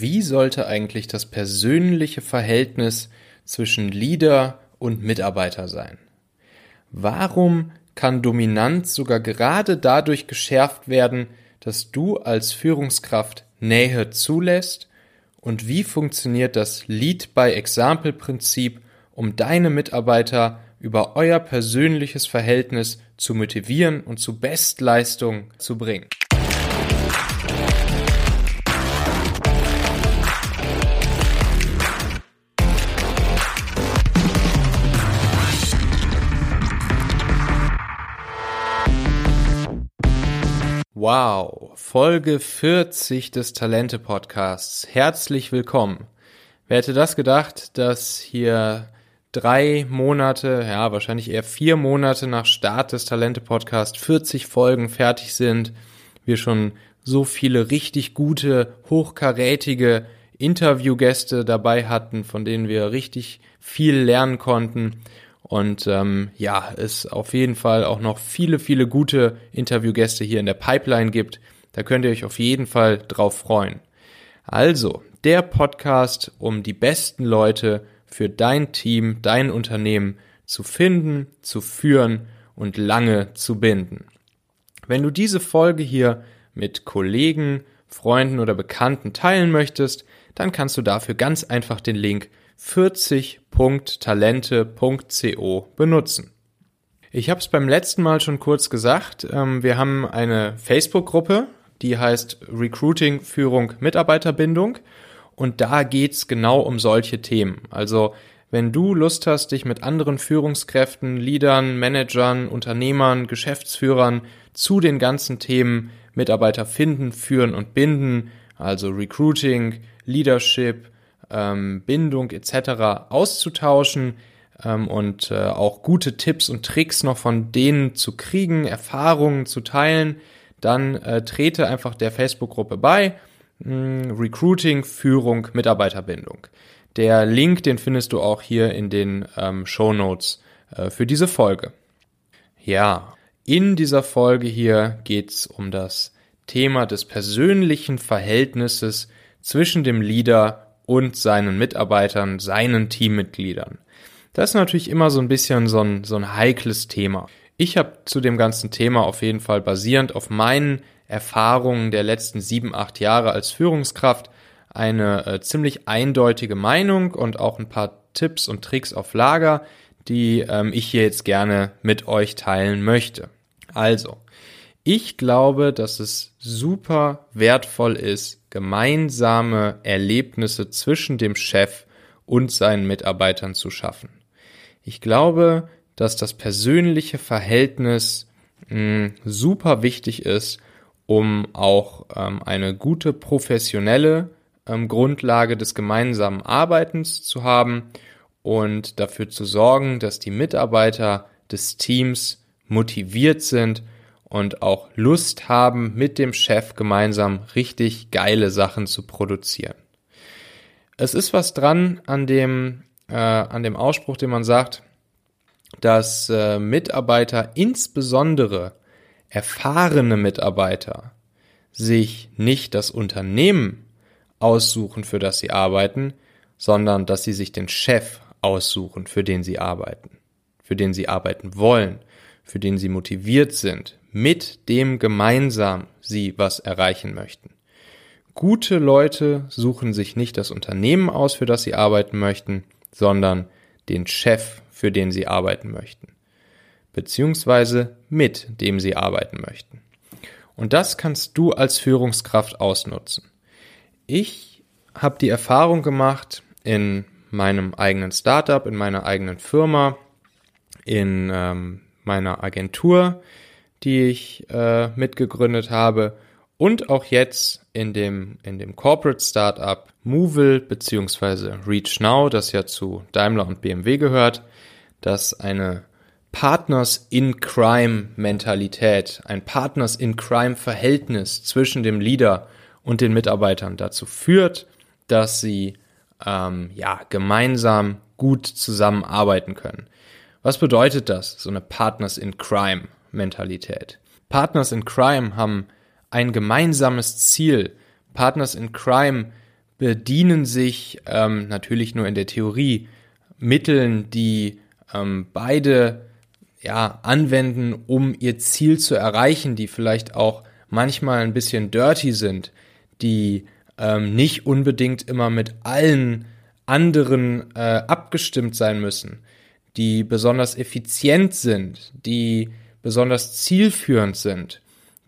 Wie sollte eigentlich das persönliche Verhältnis zwischen Leader und Mitarbeiter sein? Warum kann Dominanz sogar gerade dadurch geschärft werden, dass du als Führungskraft Nähe zulässt? Und wie funktioniert das Lead by Example Prinzip, um deine Mitarbeiter über euer persönliches Verhältnis zu motivieren und zu Bestleistung zu bringen. Wow, Folge 40 des Talente Podcasts. Herzlich willkommen. Wer hätte das gedacht, dass hier drei Monate, ja, wahrscheinlich eher vier Monate nach Start des Talente-Podcast 40 Folgen fertig sind, wir schon so viele richtig gute, hochkarätige Interviewgäste dabei hatten, von denen wir richtig viel lernen konnten. Und ähm, ja, es auf jeden Fall auch noch viele, viele gute Interviewgäste hier in der Pipeline gibt. Da könnt ihr euch auf jeden Fall drauf freuen. Also, der Podcast, um die besten Leute für dein Team, dein Unternehmen zu finden, zu führen und lange zu binden. Wenn du diese Folge hier mit Kollegen, Freunden oder Bekannten teilen möchtest, dann kannst du dafür ganz einfach den Link 40.talente.co benutzen. Ich habe es beim letzten Mal schon kurz gesagt, ähm, wir haben eine Facebook-Gruppe, die heißt Recruiting, Führung, Mitarbeiterbindung und da geht's genau um solche Themen. Also wenn du Lust hast, dich mit anderen Führungskräften, Leadern, Managern, Unternehmern, Geschäftsführern zu den ganzen Themen Mitarbeiter finden, führen und binden, also Recruiting, Leadership, ähm, Bindung etc. auszutauschen ähm, und äh, auch gute Tipps und Tricks noch von denen zu kriegen, Erfahrungen zu teilen, dann äh, trete einfach der Facebook-Gruppe bei hm, Recruiting, Führung, Mitarbeiterbindung. Der Link, den findest du auch hier in den ähm, Show Notes äh, für diese Folge. Ja, in dieser Folge hier geht's um das Thema des persönlichen Verhältnisses zwischen dem Leader und seinen Mitarbeitern, seinen Teammitgliedern. Das ist natürlich immer so ein bisschen so ein, so ein heikles Thema. Ich habe zu dem ganzen Thema auf jeden Fall basierend auf meinen Erfahrungen der letzten sieben, acht Jahre als Führungskraft eine äh, ziemlich eindeutige Meinung und auch ein paar Tipps und Tricks auf Lager, die ähm, ich hier jetzt gerne mit euch teilen möchte. Also, ich glaube, dass es super wertvoll ist, gemeinsame Erlebnisse zwischen dem Chef und seinen Mitarbeitern zu schaffen. Ich glaube, dass das persönliche Verhältnis mh, hm, super wichtig ist, um auch ähm, eine gute professionelle ähm, Grundlage des gemeinsamen Arbeitens zu haben und dafür zu sorgen, dass die Mitarbeiter des Teams motiviert sind und auch Lust haben, mit dem Chef gemeinsam richtig geile Sachen zu produzieren. Es ist was dran an dem, äh, an dem Ausspruch, den man sagt, dass äh, Mitarbeiter insbesondere erfahrene Mitarbeiter sich nicht das Unternehmen aussuchen, für das sie arbeiten, sondern dass sie sich den Chef aussuchen, für den sie arbeiten, für den sie arbeiten wollen, für den sie motiviert sind, mit dem gemeinsam sie was erreichen möchten. Gute Leute suchen sich nicht das Unternehmen aus, für das sie arbeiten möchten, sondern den Chef, für den sie arbeiten möchten beziehungsweise mit dem sie arbeiten möchten. Und das kannst du als Führungskraft ausnutzen. Ich habe die Erfahrung gemacht in meinem eigenen Startup, in meiner eigenen Firma, in ähm, meiner Agentur, die ich äh, mitgegründet habe und auch jetzt in dem, in dem Corporate Startup Movil beziehungsweise Reach Now, das ja zu Daimler und BMW gehört, das eine Partners in Crime Mentalität, ein Partners in Crime Verhältnis zwischen dem Leader und den Mitarbeitern dazu führt, dass sie ähm, ja gemeinsam gut zusammenarbeiten können. Was bedeutet das, so eine Partners in Crime Mentalität? Partners in Crime haben ein gemeinsames Ziel. Partners in Crime bedienen sich ähm, natürlich nur in der Theorie Mitteln, die ähm, beide ja, anwenden, um ihr Ziel zu erreichen, die vielleicht auch manchmal ein bisschen dirty sind, die ähm, nicht unbedingt immer mit allen anderen äh, abgestimmt sein müssen, die besonders effizient sind, die besonders zielführend sind,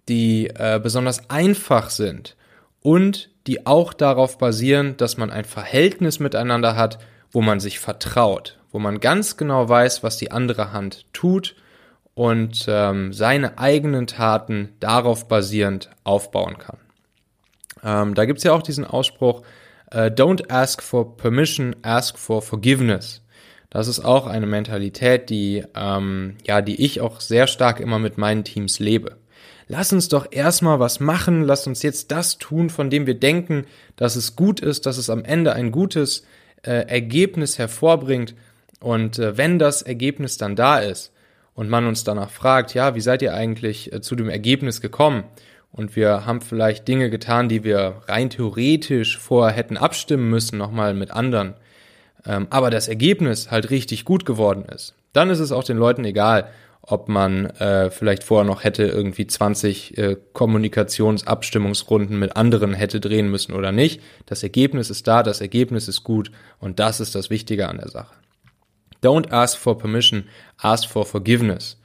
die äh, besonders einfach sind und die auch darauf basieren, dass man ein Verhältnis miteinander hat, wo man sich vertraut, wo man ganz genau weiß, was die andere Hand tut und ähm, seine eigenen Taten darauf basierend aufbauen kann. Ähm, da gibt's ja auch diesen Ausspruch, äh, Don't ask for permission, ask for forgiveness. Das ist auch eine Mentalität, die, ähm, ja, die ich auch sehr stark immer mit meinen Teams lebe. Lass uns doch erstmal was machen, lass uns jetzt das tun, von dem wir denken, dass es gut ist, dass es am Ende ein gutes äh, Ergebnis hervorbringt. Und äh, wenn das Ergebnis dann da ist und man uns danach fragt, ja, wie seid ihr eigentlich äh, zu dem Ergebnis gekommen? Und wir haben vielleicht Dinge getan, die wir rein theoretisch vorher hätten abstimmen müssen, nochmal mit anderen ähm, aber das Ergebnis halt richtig gut geworden ist, dann ist es auch den Leuten egal, ob man äh, vielleicht vorher noch hätte irgendwie 20 äh, Kommunikationsabstimmungsrunden mit anderen hätte drehen müssen oder nicht. Das Ergebnis ist da, das Ergebnis ist gut und das ist das Wichtige an der Sache. Don't ask for permission, ask for forgiveness.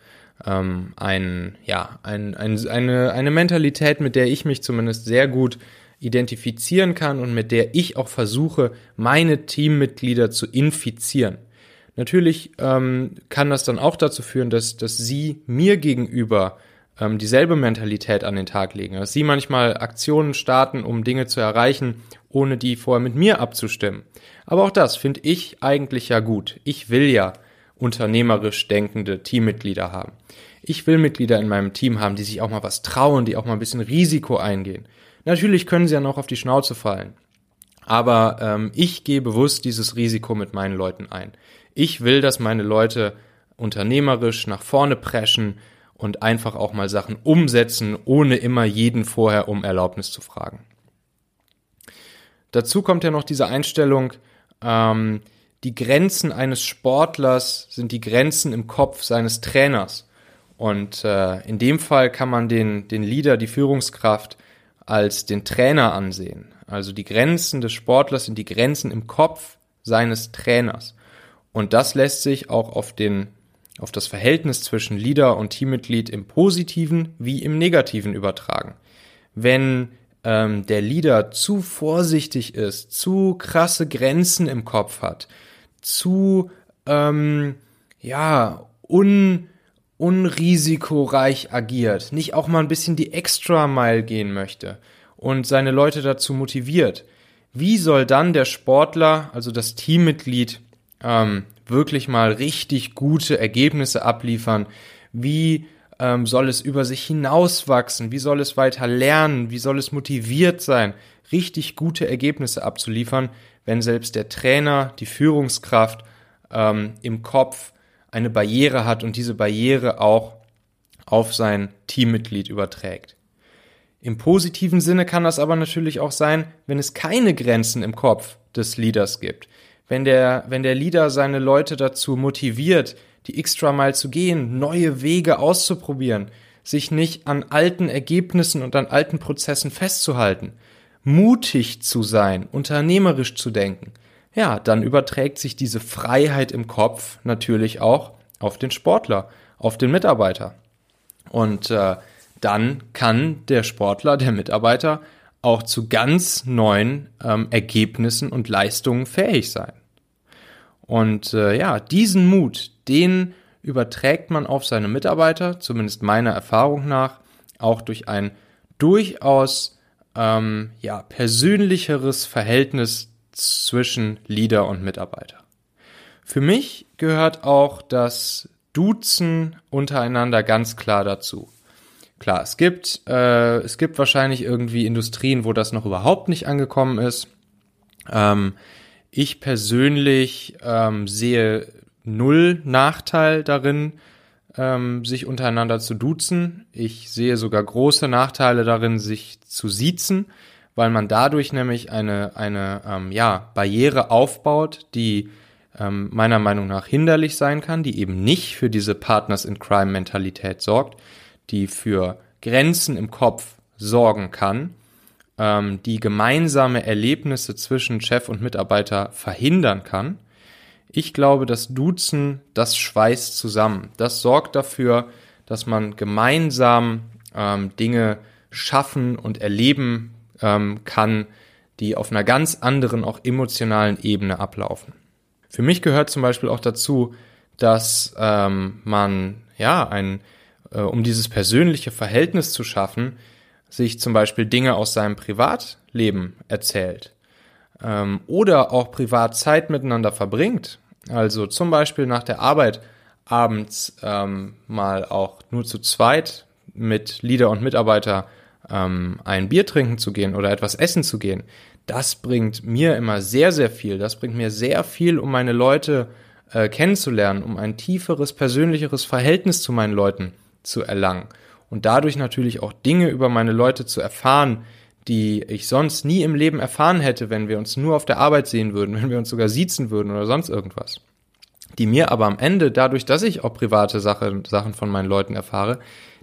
Ähm, ein, ja, ein, ein, eine, eine Mentalität, mit der ich mich zumindest sehr gut identifizieren kann und mit der ich auch versuche, meine Teammitglieder zu infizieren. Natürlich ähm, kann das dann auch dazu führen, dass, dass sie mir gegenüber ähm, dieselbe Mentalität an den Tag legen. Dass sie manchmal Aktionen starten, um Dinge zu erreichen, ohne die vorher mit mir abzustimmen. Aber auch das finde ich eigentlich ja gut. Ich will ja unternehmerisch denkende Teammitglieder haben. Ich will Mitglieder in meinem Team haben, die sich auch mal was trauen, die auch mal ein bisschen Risiko eingehen. Natürlich können sie ja noch auf die Schnauze fallen. Aber ähm, ich gehe bewusst dieses Risiko mit meinen Leuten ein. Ich will, dass meine Leute unternehmerisch nach vorne preschen und einfach auch mal Sachen umsetzen, ohne immer jeden vorher um Erlaubnis zu fragen. Dazu kommt ja noch diese Einstellung, ähm, die Grenzen eines Sportlers sind die Grenzen im Kopf seines Trainers. Und äh, in dem Fall kann man den, den Leader, die Führungskraft, als den Trainer ansehen. Also die Grenzen des Sportlers sind die Grenzen im Kopf seines Trainers. Und das lässt sich auch auf den auf das Verhältnis zwischen Leader und Teammitglied im positiven wie im negativen übertragen. Wenn ähm, der Leader zu vorsichtig ist, zu krasse Grenzen im Kopf hat, zu ähm, ja un unrisikoreich agiert, nicht auch mal ein bisschen die Extra Mile gehen möchte und seine Leute dazu motiviert, wie soll dann der Sportler, also das Teammitglied, ähm, wirklich mal richtig gute Ergebnisse abliefern? Wie ähm, soll es über sich hinauswachsen? Wie soll es weiter lernen? Wie soll es motiviert sein, richtig gute Ergebnisse abzuliefern, wenn selbst der Trainer, die Führungskraft ähm, im Kopf eine Barriere hat und diese Barriere auch auf sein Teammitglied überträgt. Im positiven Sinne kann das aber natürlich auch sein, wenn es keine Grenzen im Kopf des Leaders gibt. Wenn der, wenn der Leader seine Leute dazu motiviert, die extra mal zu gehen, neue Wege auszuprobieren, sich nicht an alten Ergebnissen und an alten Prozessen festzuhalten, mutig zu sein, unternehmerisch zu denken, ja, dann überträgt sich diese Freiheit im Kopf natürlich auch auf den Sportler, auf den Mitarbeiter. Und äh, dann kann der Sportler, der Mitarbeiter auch zu ganz neuen ähm, Ergebnissen und Leistungen fähig sein. Und äh, ja, diesen Mut, den überträgt man auf seine Mitarbeiter, zumindest meiner Erfahrung nach, auch durch ein durchaus ähm, ja, persönlicheres Verhältnis zwischen Leader und Mitarbeiter. Für mich gehört auch das Duzen untereinander ganz klar dazu. Klar, es gibt, äh, es gibt wahrscheinlich irgendwie Industrien, wo das noch überhaupt nicht angekommen ist. Ähm, ich persönlich ähm, sehe null Nachteil darin, ähm, sich untereinander zu duzen. Ich sehe sogar große Nachteile darin, sich zu siezen, weil man dadurch nämlich eine, eine ähm, ja, Barriere aufbaut, die ähm, meiner Meinung nach hinderlich sein kann, die eben nicht für diese Partners in Crime Mentalität sorgt, die für Grenzen im Kopf sorgen kann, ähm, die gemeinsame Erlebnisse zwischen Chef und Mitarbeiter verhindern kann. Ich glaube, das Duzen, das schweißt zusammen. Das sorgt dafür, dass man gemeinsam ähm, Dinge schaffen und erleben ähm, kann, die auf einer ganz anderen, auch emotionalen Ebene ablaufen. Für mich gehört zum Beispiel auch dazu, dass ähm, man ja ein, äh, um dieses persönliche Verhältnis zu schaffen, sich zum Beispiel Dinge aus seinem Privatleben erzählt ähm, oder auch privat Zeit miteinander verbringt. Also zum Beispiel nach der Arbeit abends ähm, mal auch nur zu zweit mit Leader und Mitarbeiter ähm, ein Bier trinken zu gehen oder etwas essen zu gehen, das bringt mir immer sehr, sehr viel. Das bringt mir sehr viel, um meine Leute äh, kennenzulernen, um ein tieferes, persönlicheres Verhältnis zu meinen Leuten zu erlangen. Und dadurch natürlich auch Dinge über meine Leute zu erfahren, die ich sonst nie im Leben erfahren hätte, wenn wir uns nur auf der Arbeit sehen würden, wenn wir uns sogar siezen würden oder sonst irgendwas. Die mir aber am Ende, dadurch, dass ich auch private Sache, Sachen von meinen Leuten erfahre,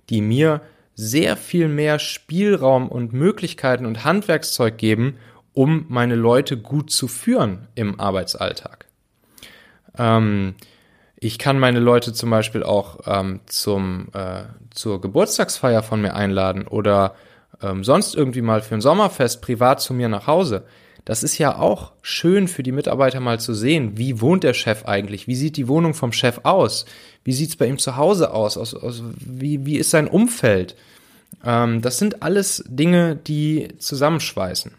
die mir sehr viel mehr Spielraum und Möglichkeiten und Handwerkszeug geben, um meine Leute gut zu führen im Arbeitsalltag. Ähm, ich kann meine Leute zum Beispiel auch ähm, zum, äh, zur Geburtstagsfeier von mir einladen oder ähm, sonst irgendwie mal für ein Sommerfest privat zu mir nach Hause. Das ist ja auch schön für die Mitarbeiter mal zu sehen, wie wohnt der Chef eigentlich, wie sieht die Wohnung vom Chef aus, wie sieht's bei ihm zu Hause aus, aus, aus wie, wie ist sein Umfeld. Ähm, das sind alles Dinge, die zusammenschweißen.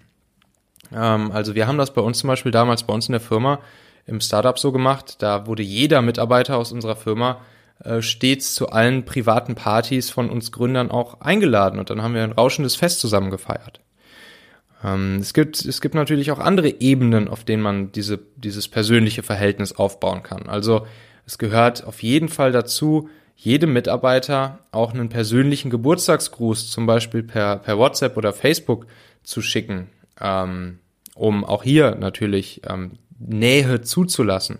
Ähm, also wir haben das bei uns zum Beispiel damals bei uns in der Firma im Startup so gemacht. Da wurde jeder Mitarbeiter aus unserer Firma äh, stets zu allen privaten Partys von uns Gründern auch eingeladen und dann haben wir ein rauschendes Fest zusammen gefeiert. Ähm, es gibt, es gibt natürlich auch andere Ebenen, auf denen man diese, dieses persönliche Verhältnis aufbauen kann. Also es gehört auf jeden Fall dazu, jedem Mitarbeiter auch einen persönlichen Geburtstagsgruß, zum Beispiel per, per WhatsApp oder Facebook zu schicken, ähm, um auch hier natürlich ähm, Nähe zuzulassen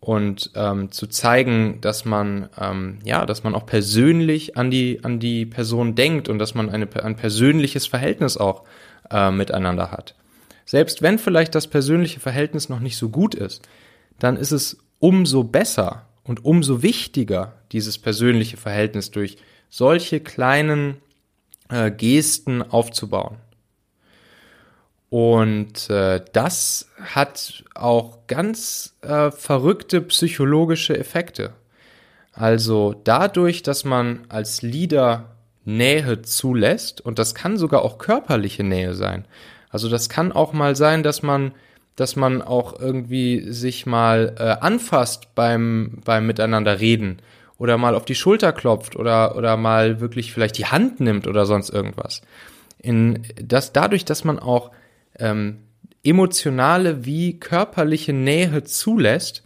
und ähm, zu zeigen, dass man ähm, ja, dass man auch persönlich an die an die Person denkt und dass man eine, ein persönliches Verhältnis auch äh, miteinander hat. Selbst wenn vielleicht das persönliche Verhältnis noch nicht so gut ist, dann ist es umso besser und umso wichtiger, dieses persönliche Verhältnis durch solche kleinen äh, Gesten aufzubauen. Und äh, das hat auch ganz äh, verrückte psychologische Effekte. Also dadurch, dass man als Leader Nähe zulässt, und das kann sogar auch körperliche Nähe sein. Also das kann auch mal sein, dass man, dass man auch irgendwie sich mal äh, anfasst beim, beim Miteinander reden oder mal auf die Schulter klopft oder, oder mal wirklich vielleicht die Hand nimmt oder sonst irgendwas. In das, dadurch, dass man auch ähm, emotionale wie körperliche Nähe zulässt,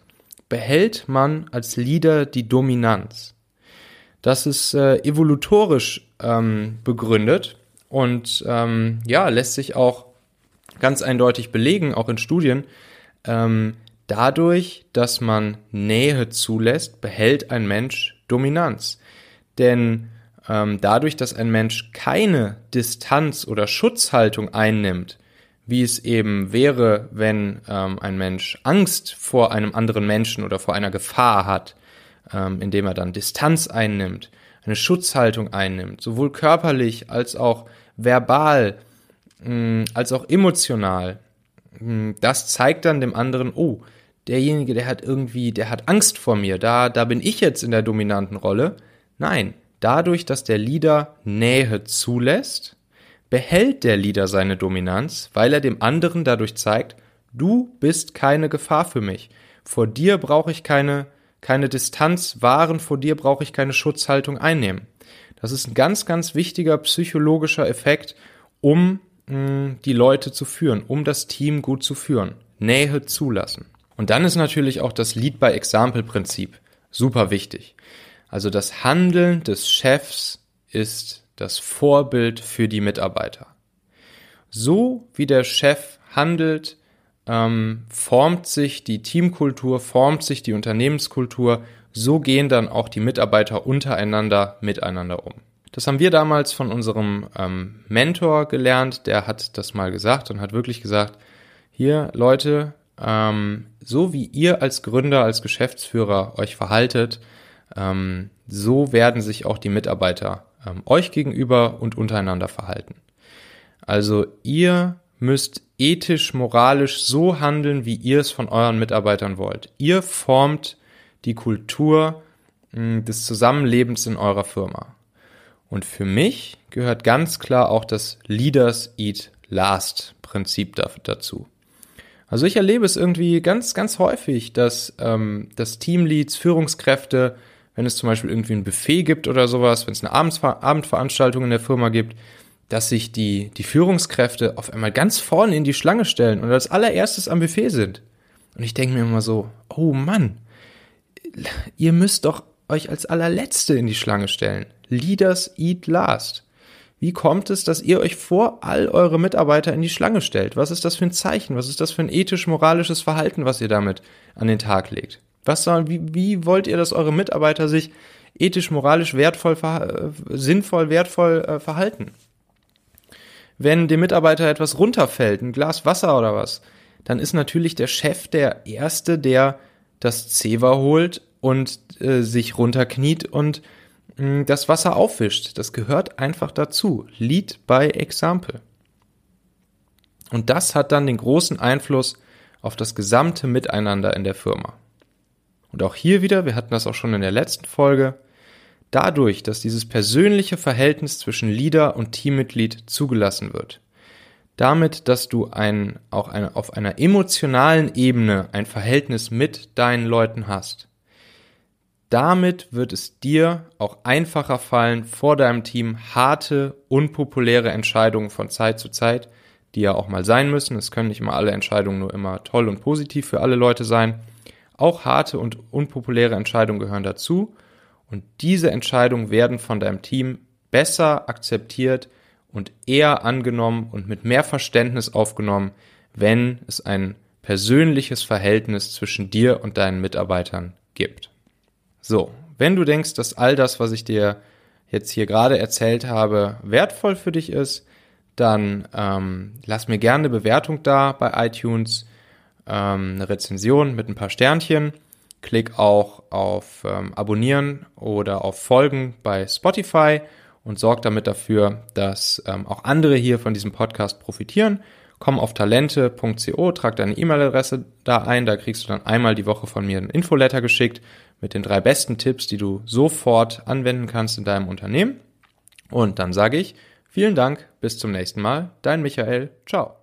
behält man als Leader die Dominanz. Das ist äh, evolutorisch ähm, begründet und ähm, ja, lässt sich auch ganz eindeutig belegen, auch in Studien. Ähm, dadurch, dass man Nähe zulässt, behält ein Mensch Dominanz. Denn ähm, dadurch, dass ein Mensch keine Distanz oder Schutzhaltung einnimmt, wie es eben wäre, wenn ähm, ein Mensch Angst vor einem anderen Menschen oder vor einer Gefahr hat, ähm, indem er dann Distanz einnimmt, eine Schutzhaltung einnimmt, sowohl körperlich als auch verbal, als auch emotional. Das zeigt dann dem anderen, oh, derjenige, der hat irgendwie, der hat Angst vor mir, da, da bin ich jetzt in der dominanten Rolle. Nein, dadurch, dass der Leader Nähe zulässt, behält der Leader seine Dominanz, weil er dem anderen dadurch zeigt, du bist keine Gefahr für mich. Vor dir brauche ich keine, keine Distanz wahren, vor dir brauche ich keine Schutzhaltung einnehmen. Das ist ein ganz, ganz wichtiger psychologischer Effekt, um die Leute zu führen, um das Team gut zu führen. Nähe zulassen. Und dann ist natürlich auch das Lead by Example Prinzip super wichtig. Also das Handeln des Chefs ist das Vorbild für die Mitarbeiter. So wie der Chef handelt, ähm, formt sich die Teamkultur, formt sich die Unternehmenskultur, so gehen dann auch die Mitarbeiter untereinander miteinander um. Das haben wir damals von unserem ähm, Mentor gelernt, der hat das mal gesagt und hat wirklich gesagt, hier Leute, ähm, so wie ihr als Gründer, als Geschäftsführer euch verhaltet, ähm, so werden sich auch die Mitarbeiter ähm, euch gegenüber und untereinander verhalten. Also ihr müsst ethisch, moralisch so handeln, wie ihr es von euren Mitarbeitern wollt. Ihr formt die Kultur mh, des Zusammenlebens in eurer Firma. Und für mich gehört ganz klar auch das Leaders Eat Last Prinzip dazu. Also ich erlebe es irgendwie ganz, ganz häufig, dass, ähm, dass Teamleads, Führungskräfte, wenn es zum Beispiel irgendwie ein Buffet gibt oder sowas, wenn es eine Abendsver Abendveranstaltung in der Firma gibt, dass sich die, die Führungskräfte auf einmal ganz vorne in die Schlange stellen und als allererstes am Buffet sind. Und ich denke mir immer so, oh Mann, ihr müsst doch euch als allerletzte in die Schlange stellen. Leaders eat last. Wie kommt es, dass ihr euch vor all eure Mitarbeiter in die Schlange stellt? Was ist das für ein Zeichen? Was ist das für ein ethisch-moralisches Verhalten, was ihr damit an den Tag legt? Was soll, wie, wie wollt ihr, dass eure Mitarbeiter sich ethisch, moralisch wertvoll, äh, sinnvoll, wertvoll äh, verhalten? Wenn dem Mitarbeiter etwas runterfällt, ein Glas Wasser oder was, dann ist natürlich der Chef der Erste, der das Zewa holt und äh, sich runterkniet und mh, das Wasser aufwischt. Das gehört einfach dazu. Lead by Example. Und das hat dann den großen Einfluss auf das gesamte Miteinander in der Firma. Und auch hier wieder, wir hatten das auch schon in der letzten Folge, dadurch, dass dieses persönliche Verhältnis zwischen Leader und Teammitglied zugelassen wird, damit, dass du ein, auch eine, auf einer emotionalen Ebene ein Verhältnis mit deinen Leuten hast, damit wird es dir auch einfacher fallen, vor deinem Team harte, unpopuläre Entscheidungen von Zeit zu Zeit, die ja auch mal sein müssen, es können nicht immer alle Entscheidungen nur immer toll und positiv für alle Leute sein, auch harte und unpopuläre Entscheidungen gehören dazu. Und diese Entscheidungen werden von deinem Team besser akzeptiert und eher angenommen und mit mehr Verständnis aufgenommen, wenn es ein persönliches Verhältnis zwischen dir und deinen Mitarbeitern gibt. So, wenn du denkst, dass all das, was ich dir jetzt hier gerade erzählt habe, wertvoll für dich ist, dann ähm, lass mir gerne eine Bewertung da bei iTunes, ähm, eine Rezension mit ein paar Sternchen. Klick auch auf ähm, Abonnieren oder auf Folgen bei Spotify und sorg damit dafür, dass ähm, auch andere hier von diesem Podcast profitieren. Komm auf talente.co, trag deine E-Mail-Adresse da ein, da kriegst du dann einmal die Woche von mir ein Infoletter geschickt mit den drei besten Tipps, die du sofort anwenden kannst in deinem Unternehmen. Und dann sage ich vielen Dank, bis zum nächsten Mal, dein Michael, ciao.